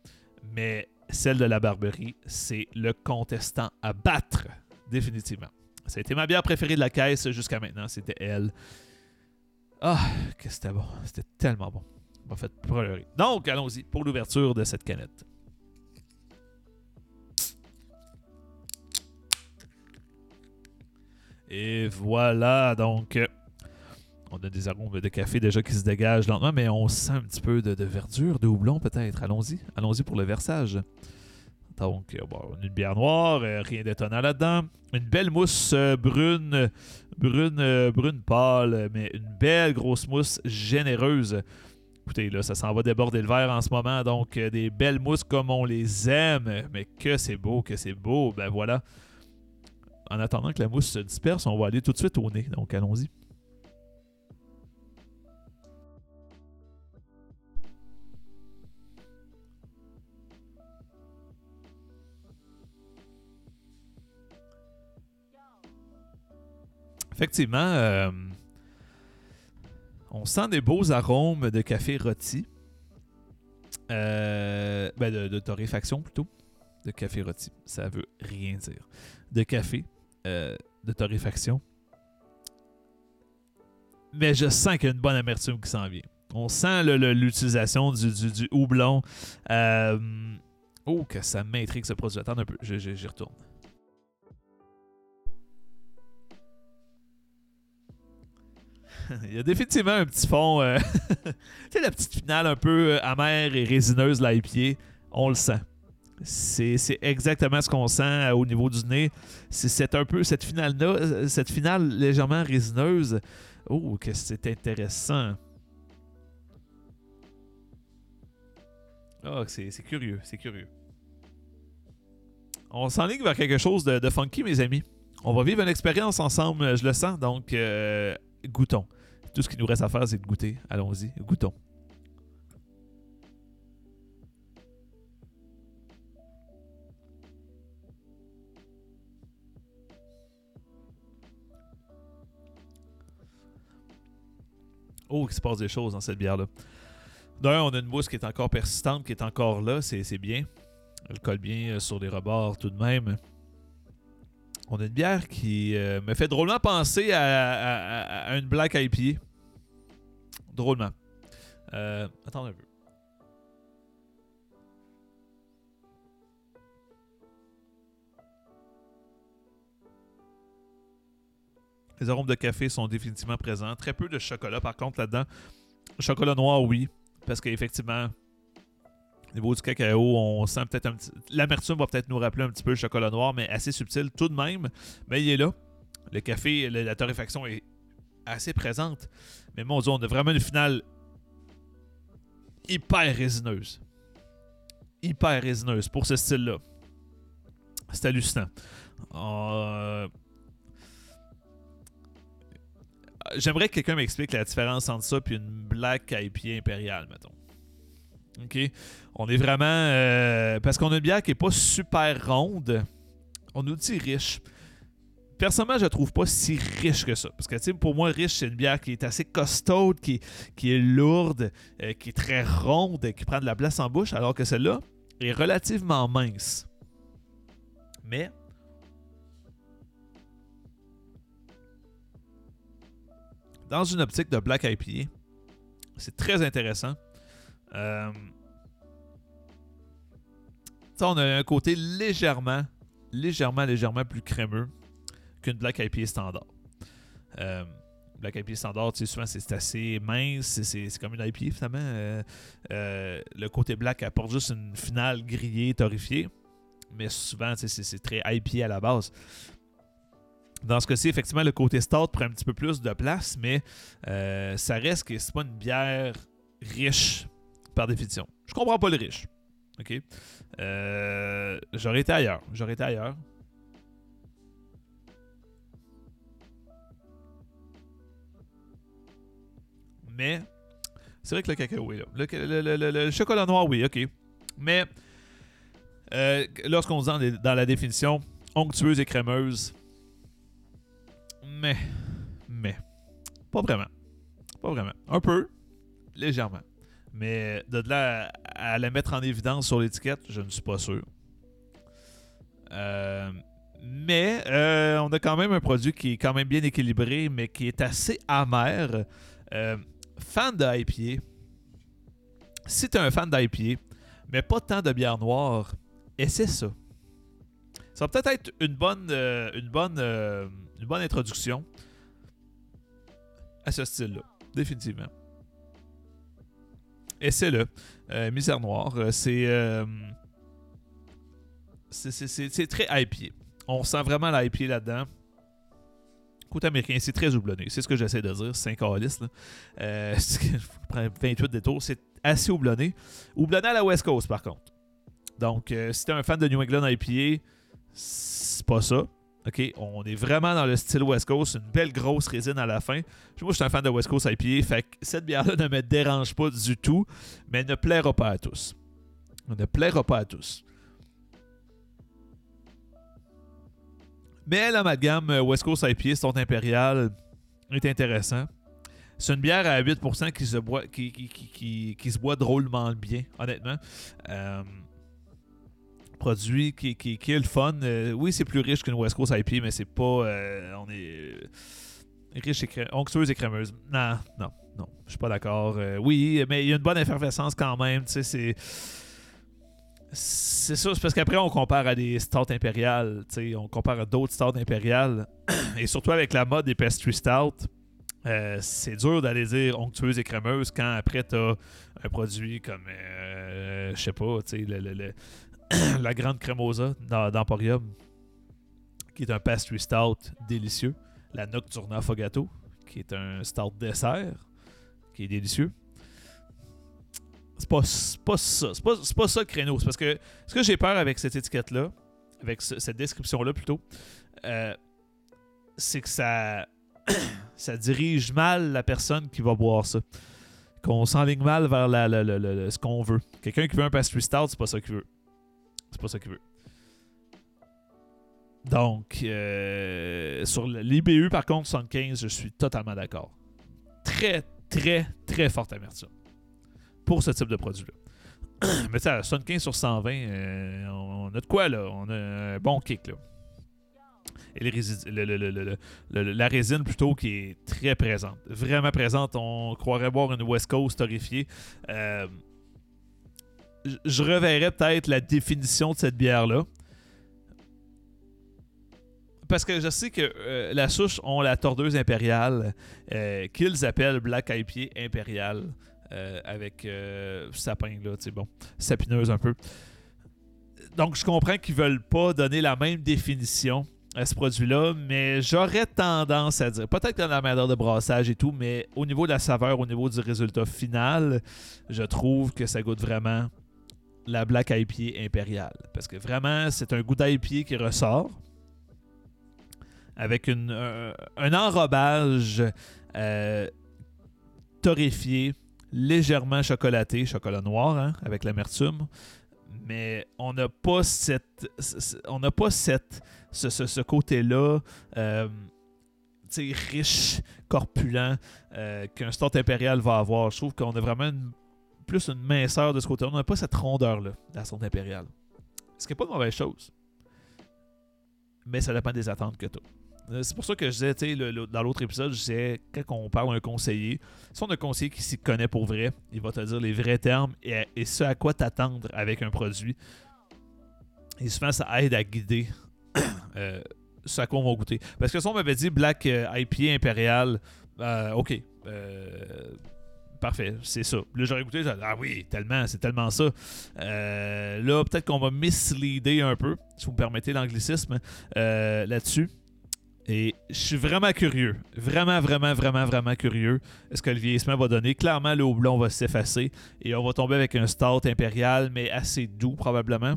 Speaker 1: Mais celle de la Barberie, c'est le contestant à battre. Définitivement. Ça a été ma bière préférée de la caisse jusqu'à maintenant. C'était elle. Ah, que c'était bon. C'était tellement bon. M'a fait pleurer. Donc, allons-y pour l'ouverture de cette canette. Et voilà, donc, on a des arômes de café déjà qui se dégagent lentement, mais on sent un petit peu de, de verdure, de houblon peut-être. Allons-y, allons-y pour le versage. Donc, euh, une bière noire, euh, rien d'étonnant là-dedans. Une belle mousse euh, brune, brune, brune pâle, mais une belle grosse mousse généreuse. Écoutez, là, ça s'en va déborder le verre en ce moment. Donc, des belles mousses comme on les aime. Mais que c'est beau, que c'est beau. Ben voilà. En attendant que la mousse se disperse, on va aller tout de suite au nez. Donc, allons-y. Effectivement, euh, on sent des beaux arômes de café rôti. Euh, ben de, torréfaction plutôt. De café rôti. Ça veut rien dire. De café, euh, de torréfaction. Mais je sens qu'il y a une bonne amertume qui s'en vient. On sent l'utilisation du, houblon. Oh, que ça m'intrigue ce produit. Attends un peu, j'y retourne. <laughs> Il y a définitivement un petit fond. euh, <laughs> tu sais, la petite finale un peu euh, amère et résineuse de l'IPA, on le sent. C'est exactement ce qu'on sent euh, au niveau du nez. C'est un peu cette finale-là, euh, cette finale légèrement résineuse. Oh, que c'est intéressant. Oh, c'est c'est curieux, c'est curieux. On s'enligne vers quelque chose de, funky, mes amis. On va vivre une expérience ensemble, je le sens, donc goûtons. Tout ce qu'il nous reste à faire, c'est de goûter. Allons-y, goûtons. Oh, il se passe des choses dans cette bière-là. D'un, on a une mousse qui est encore persistante, qui est encore là, c'est c'est bien. Elle colle bien euh, sur les rebords tout de même. On a une bière qui euh, me fait drôlement penser à, une Black IPA. Drôlement. Euh, attends un peu. Les arômes de café sont définitivement présents. Très peu de chocolat, par contre, là-dedans. Chocolat noir, oui. Parce qu'effectivement, au niveau du cacao, on sent peut-être un petit. L'amertume va peut-être nous rappeler un petit peu le chocolat noir, mais assez subtil tout de même. Mais il est là. Le café, la torréfaction est assez présente. Mais mon Dieu, on a vraiment une finale hyper résineuse. Hyper résineuse pour ce style-là. C'est hallucinant. Euh, J'aimerais que quelqu'un m'explique la différence entre ça et une Black IPA impériale, mettons. OK? On est vraiment... euh, parce qu'on a une bière qui est pas super ronde. On nous dit riche. Personnellement, je la trouve pas si riche que ça. Parce que, pour moi, riche, c'est une bière qui est assez costaude, qui, qui est lourde, euh, qui est très ronde, qui prend de la place en bouche, alors que celle-là est relativement mince. Mais dans une optique de Black IPA, c'est très intéressant. Euh, on a un côté légèrement, légèrement, légèrement plus crémeux qu'une Black IPA standard. Euh, Black IPA standard, souvent, c'est assez mince, c'est- comme une IPA finalement. Euh, le côté black apporte juste une finale grillée, torréfiée. Mais souvent, c'est très IPA à la base. Dans ce cas-ci, effectivement, le côté stout prend un petit peu plus de place, mais ça reste que c'est pas une bière riche par définition. Je comprends pas le riche. OK? Euh, J'aurais été ailleurs. J'aurais été ailleurs. Mais c'est vrai que le cacao est là. Le chocolat noir, oui, ok. Mais euh, lorsqu'on dit dans, les- dans la définition onctueuse et crémeuse, mais, mais, pas vraiment. Pas vraiment. Un peu, légèrement. Mais de là à, la mettre en évidence sur l'étiquette, je ne suis pas sûr. Euh, mais euh, on a quand même un produit qui est quand même bien équilibré, mais qui est assez amer. Euh, fan de IPA, si tu es un fan d'IPA, mais pas tant de bière noire, essaie ça. Ça va peut-être être une bonne, une bonne, une bonne introduction à ce style-là, définitivement. Et c'est le Misère Noire. C'est, c'est, très hypé. On sent vraiment l'IP là-dedans. Côté américain, c'est très houblonné. C'est ce que j'essaie de dire. C'est un calice. Euh, <laughs> 28 détours. C'est assez houblonné. Houblonné à la West Coast, par contre. Donc, euh, si t'es un fan de New England IPA, c'est pas ça. OK, on est vraiment dans le style West Coast, une belle grosse résine à la fin. Moi, je suis un fan de West Coast IPA, fait que cette bière-là ne me dérange pas du tout, mais ne plaira pas à tous. Ne plaira pas à tous. Mais l'amalgame euh, West Coast IPA, son impérial, est intéressant. C'est une bière à 8% qui se boit, qui, qui, se boit drôlement bien, honnêtement. Euh, produit qui, est le fun. Euh, oui, c'est plus riche qu'une West Coast IPA, mais c'est pas. on est riche et onctueuse et crémeuse. Non, non, non. Je suis pas d'accord. oui, mais il y a une bonne effervescence quand même. Tu sais, c'est c'est ça, c'est parce qu'après on compare à des stouts impériales, on compare à d'autres stouts impériales, <clears throat> et surtout avec la mode des pastry stout, euh, c'est dur d'aller dire onctueuse et crémeuse quand après t'as un produit comme, euh, je sais pas, <clears throat> la grande crémosa d'Emporium, qui est un pastry stout délicieux, la Nocturna Fogato, qui est un stout dessert, qui est délicieux. C'est pas, pas ça. C'est pas, ça le créneau. C'est parce que ce que j'ai peur avec cette étiquette-là, avec cette description-là plutôt, euh, c'est que ça, <clears throat> ça dirige mal la personne qui va boire ça. Qu'on s'enligne mal vers ce qu'on veut. Quelqu'un qui veut un pastry stout, c'est pas ça qu'il veut. C'est pas ça qu'il veut. Donc, euh, sur l'IBU, par contre, 75, je suis totalement d'accord. Très, très, très forte amertume pour ce type de produit-là. <clears throat> Mais sais, 75 sur 120, euh, on a de quoi là? On a un bon kick là. Et la résine plutôt qui est très présente. Vraiment présente. On croirait boire une West Coast torréfiée. Euh, je reverrais peut-être la définition de cette bière-là. Parce que je sais que euh, la souche ont la tordeuse impériale qu'ils appellent Black IPA impériale. Euh, avec euh, sapin, là, tu bon, sapineuse un peu. Donc, je comprends qu'ils veulent pas donner la même définition à ce produit-là, mais j'aurais tendance à dire, peut-être dans la manière de brassage et tout, mais au niveau de la saveur, au niveau du résultat final, je trouve que ça goûte vraiment la Black IPA impériale. Parce que vraiment, c'est un goût d'IPA qui ressort avec une, un, enrobage euh, torréfié légèrement chocolaté, chocolat noir, hein, avec l'amertume. Mais on n'a pas cette. On cette. Ce, côté-là. Euh, riche, corpulent, euh, qu'un start impérial va avoir. Je trouve qu'on a vraiment plus une minceur de ce côté-là. On n'a pas cette rondeur-là, la start impériale. Ce qui n'est pas une mauvaise chose. Mais ça dépend des attentes que tu. Euh, c'est pour ça que je disais, tu sais, dans l'autre épisode, je disais, quand on parle d'un conseiller, si on a un conseiller qui s'y connaît pour vrai, il va te dire les vrais termes et, ce à quoi t'attendre avec un produit. Et souvent, ça aide à guider <coughs> euh, ce à quoi on va goûter. Parce que si on m'avait dit Black euh, IPA Impérial, ok, parfait, c'est ça. Là, j'aurais goûté, ah oui, tellement, c'est tellement ça. là, peut-être qu'on va misleader un peu, si vous me permettez l'anglicisme, là-dessus. Et je suis vraiment curieux. Vraiment, vraiment, vraiment, vraiment curieux. Est-ce que le vieillissement va donner? Clairement, le houblon va s'effacer et on va tomber avec un start impérial, mais assez doux probablement.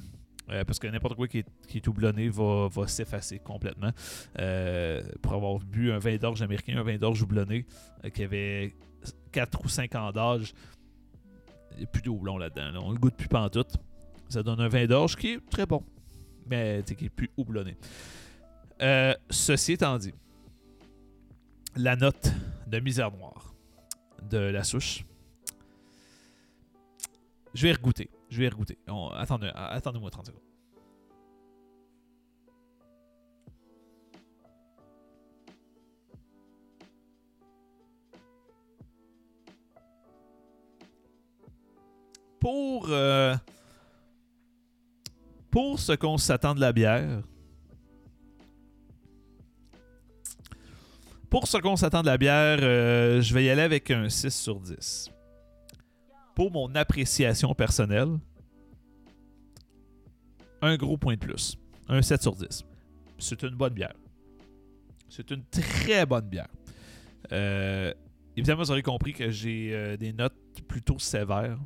Speaker 1: Euh, parce que n'importe quoi qui est, qui va, s'effacer complètement. Euh, pour avoir bu un vin d'orge américain, un vin d'orge houblonné euh, qui avait 4 ou 5 ans d'âge, il n'y a plus de houblon là-dedans. On le goûte plus pantoute. Ça donne un vin d'orge qui est très bon, mais qui est plus houblonné. Ceci étant dit, la note de misère noire de la souche, je vais regoûter. Je vais y regoûter. Attendez-moi euh, 30 secondes. Pour, euh, pour ce qu'on s'attend de la bière, pour ce qu'on s'attend de la bière, euh, je vais y aller avec un 6 sur 10. Pour mon appréciation personnelle, un gros point de plus. Un 7 sur 10. C'est une bonne bière. C'est une très bonne bière. Euh, évidemment, vous aurez compris que j'ai euh, des notes plutôt sévères.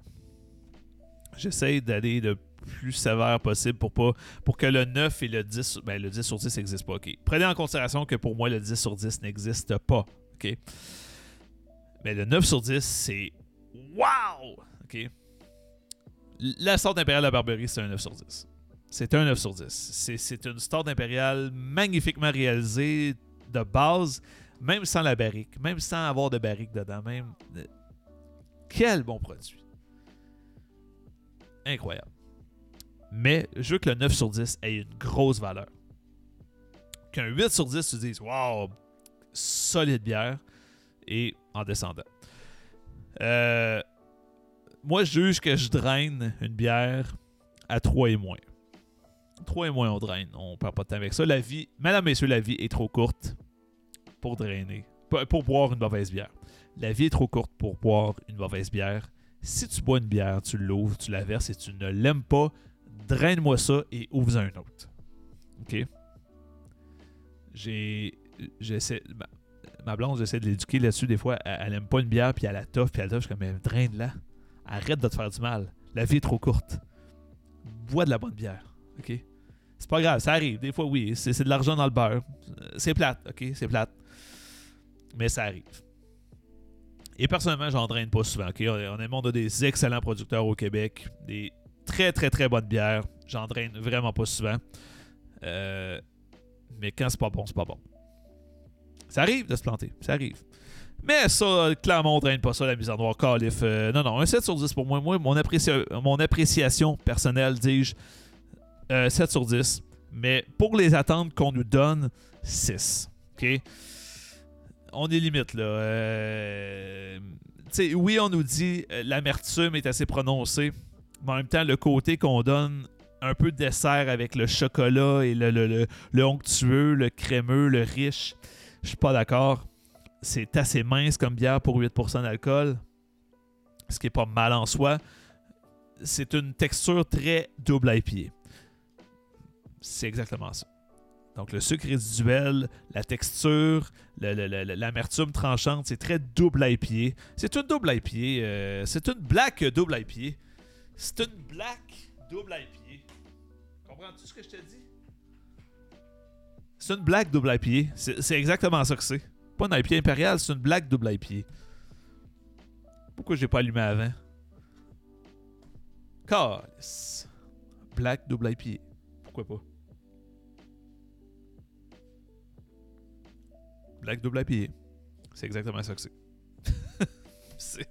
Speaker 1: J'essaie d'aller le plus sévère possible pour pas pour que le 9 et le 10 ben le 10 sur 10 n'existe pas. Prenez en considération que pour moi le 10 sur 10 n'existe pas. Mais le 9 sur 10 c'est wow. OK. La sorte impériale de Barberie c'est un 9 sur 10. C'est un 9 sur 10. C'est une sorte impériale magnifiquement réalisée de base, même sans la barrique, même sans avoir de barrique dedans, même. Euh, quel bon produit. Incroyable. Mais je veux que le 9 sur 10 ait une grosse valeur. Qu'un 8 sur 10, tu dises, wow, solide bière, et en descendant. Euh, moi, je juge que je draine une bière à 3 et moins. 3 et moins, on draine. On perd pas de temps avec ça. La vie, mesdames, messieurs, la vie est trop courte pour drainer, pour boire une mauvaise bière. La vie est trop courte pour boire une mauvaise bière. Si tu bois une bière, tu l'ouvres, tu la verses et tu ne l'aimes pas, draine-moi ça et ouvre un autre. OK? J'ai. J'essaie. Ma, blonde, j'essaie de l'éduquer là-dessus. Des fois, elle, aime pas une bière, puis elle la toffe, puis elle toffe. Je suis comme, mais draine-la. Arrête de te faire du mal. La vie est trop courte. Bois de la bonne bière. OK? C'est pas grave, ça arrive. Des fois, oui. C'est de l'argent dans le beurre. C'est plate, OK? C'est plate. Mais ça arrive. Et personnellement, j'en draine pas souvent. OK? On monde de des excellents producteurs au Québec. Des très, très, très bonnes bières. J'en draine vraiment pas souvent. Euh, mais quand c'est pas bon, c'est pas bon. Ça arrive de se planter. Ça arrive. Mais ça, clairement, on draine pas ça, la mise en noir calife. Euh, non, non, un 7 sur 10 pour moi. Moi, mon, appréciation personnelle, dis-je, 7 euh, sur 10. Mais pour les attentes qu'on nous donne, 6. OK? On est limite, là. Euh, oui, on nous dit euh, l'amertume est assez prononcée. Mais en même temps, le côté qu'on donne un peu de dessert avec le chocolat et le, le, le, onctueux, le crémeux, le riche, je suis pas d'accord. C'est assez mince comme bière pour 8% d'alcool. Ce qui est pas mal en soi. C'est une texture très double IPA. C'est exactement ça. Donc le sucre résiduel, la texture, l'amertume tranchante, c'est très double IPA. C'est une double IPA. Euh, c'est une black double IPA. C'est une black double IPA. Comprends-tu ce que je te dis? C'est une black double IPA. C'est exactement ça que c'est. Pas une IPA impériale, c'est une black double IPA. Pourquoi j'ai pas allumé avant? Calice. Black double IPA. Pourquoi pas? Black double IPA. C'est exactement ça que <laughs> c'est.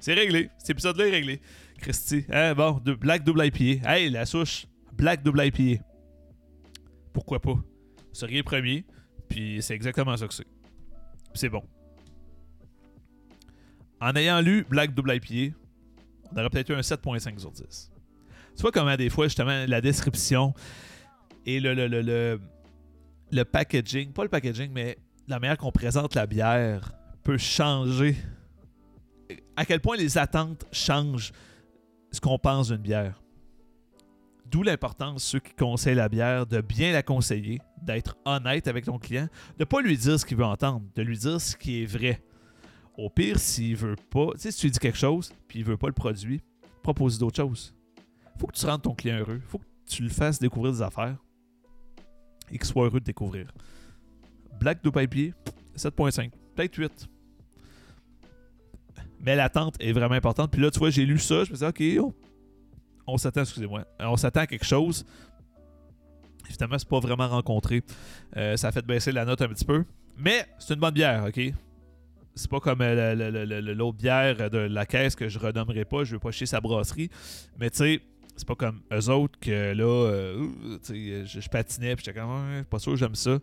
Speaker 1: c'est réglé. Cet épisode-là est réglé. Christy. Hein, bon, de Black double IPA. Hey, la souche. Black double IPA. Pourquoi pas? Seriez premier. Puis c'est exactement ça que c'est. c'est bon. En ayant lu Black Double IPA, on aurait peut-être eu un 7.5 sur 10. Tu vois comment des fois, justement, la description et le, le, le, le packaging, pas le packaging, mais la manière qu'on présente la bière peut changer. À quel point les attentes changent ce qu'on pense d'une bière. D'où l'importance, ceux qui conseillent la bière, de bien la conseiller, d'être honnête avec ton client, de ne pas lui dire ce qu'il veut entendre, de lui dire ce qui est vrai. Au pire, s'il veut pas, si tu lui dis quelque chose, puis il veut pas le produit, propose d'autres choses. Faut que tu rendes ton client heureux. Faut que tu le fasses découvrir des affaires et qu'il soit heureux de découvrir. Black Double IPA, 7.5. Peut-être 8. Mais l'attente est vraiment importante. Puis là, tu vois, j'ai lu ça. Je me disais, OK, on, s'attend, excusez-moi, on s'attend à quelque chose. Évidemment, c'est pas vraiment rencontré. Euh, ça a fait baisser la note un petit peu. Mais c'est une bonne bière, OK? C'est pas comme euh, l'autre bière de la caisse que je renommerai pas. Je veux pas chier sa brasserie. Mais tu sais, c'est pas comme eux autres que là, euh, je, je, patinais puis j'étais comme, pas sûr j'aime ça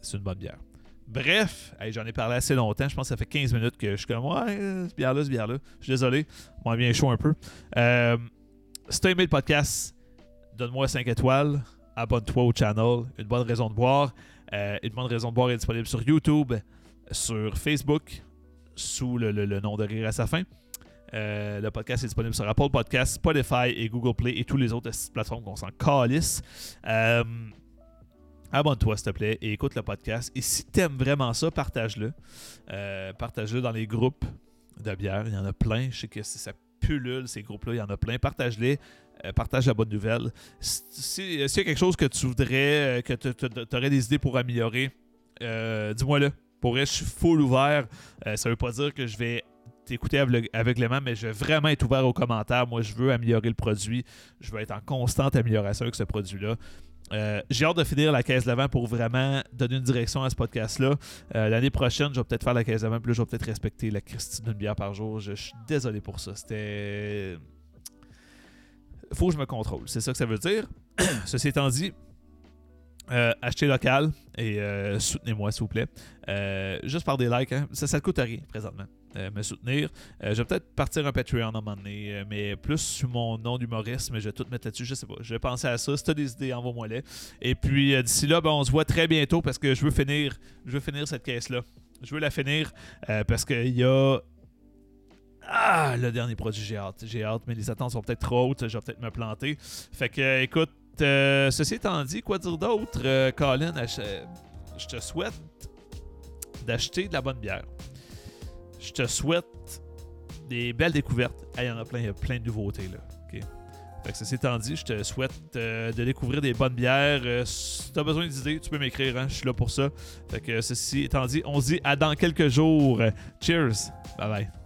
Speaker 1: c'est une bonne bière. Bref, j'en ai parlé assez longtemps. Je pense que ça fait 15 minutes que je suis comme Ouais, ce bière-là, ce bière-là. Je suis désolé. Moi, bien chaud un peu. Euh, si tu as aimé le podcast, donne-moi 5 étoiles. Abonne-toi au channel. Une bonne raison de boire. et Une bonne raison de boire est disponible sur YouTube, sur Facebook, sous le, nom de Rire à sa fin. le podcast est disponible sur Apple Podcasts, Spotify et Google Play et toutes les autres plateformes qu'on s'en calisse. Abonne-toi, s'il te plaît, et écoute le podcast. Et si t'aimes vraiment ça, partage-le. partage-le dans les groupes de bière. Il y en a plein. Je sais que ça pullule, ces groupes-là. Il y en a plein. Partage-les. Euh, partage la bonne nouvelle. S'il y a quelque chose que tu voudrais, euh, que tu aurais des idées pour améliorer, euh, dis-moi-le. Pour vrai, je suis full ouvert. ça veut pas dire que je vais t'écouter aveuglément, mais je vais vraiment être ouvert aux commentaires. Moi, je veux améliorer le produit. Je veux être en constante amélioration avec ce produit-là. Euh, j'ai hâte de finir la caisse d'avant pour vraiment donner une direction à ce podcast-là. Euh, l'année prochaine, je vais peut-être faire la caisse d'avant, puis là, je vais peut-être respecter la Christine d'une bière par jour. Je, suis désolé pour ça. C'était. Faut que je me contrôle. C'est ça que ça veut dire. <clears throat> Ceci étant dit, euh, achetez local et soutenez-moi, s'il vous plaît. juste par des likes, hein. ça ne coûte rien présentement. Euh, me soutenir. Euh, je vais peut-être partir un Patreon à un moment donné, euh, mais plus sur mon nom d'humoriste, mais je vais tout mettre là-dessus, je sais pas. Je vais penser à ça. Si tu as des idées, envoie-moi-les. Et puis d'ici là, ben, on se voit très bientôt parce que je veux finir, je veux finir cette caisse-là. Je veux la finir parce qu'il y a. Ah, le dernier produit, j'ai hâte. J'ai hâte, mais les attentes sont peut-être trop hautes. Je vais peut-être me planter. Fait que, écoute, ceci étant dit, quoi dire d'autre, Colin, je te souhaite d'acheter de la bonne bière. Je te souhaite des belles découvertes. Il y en a plein, il y a plein de nouveautés là. Fait que ceci étant dit, je te souhaite euh, de découvrir des bonnes bières. Euh, si tu as besoin d'idées, tu peux m'écrire, hein? je suis là pour ça. Fait que ceci étant dit, on se dit à dans quelques jours. Cheers! Bye bye.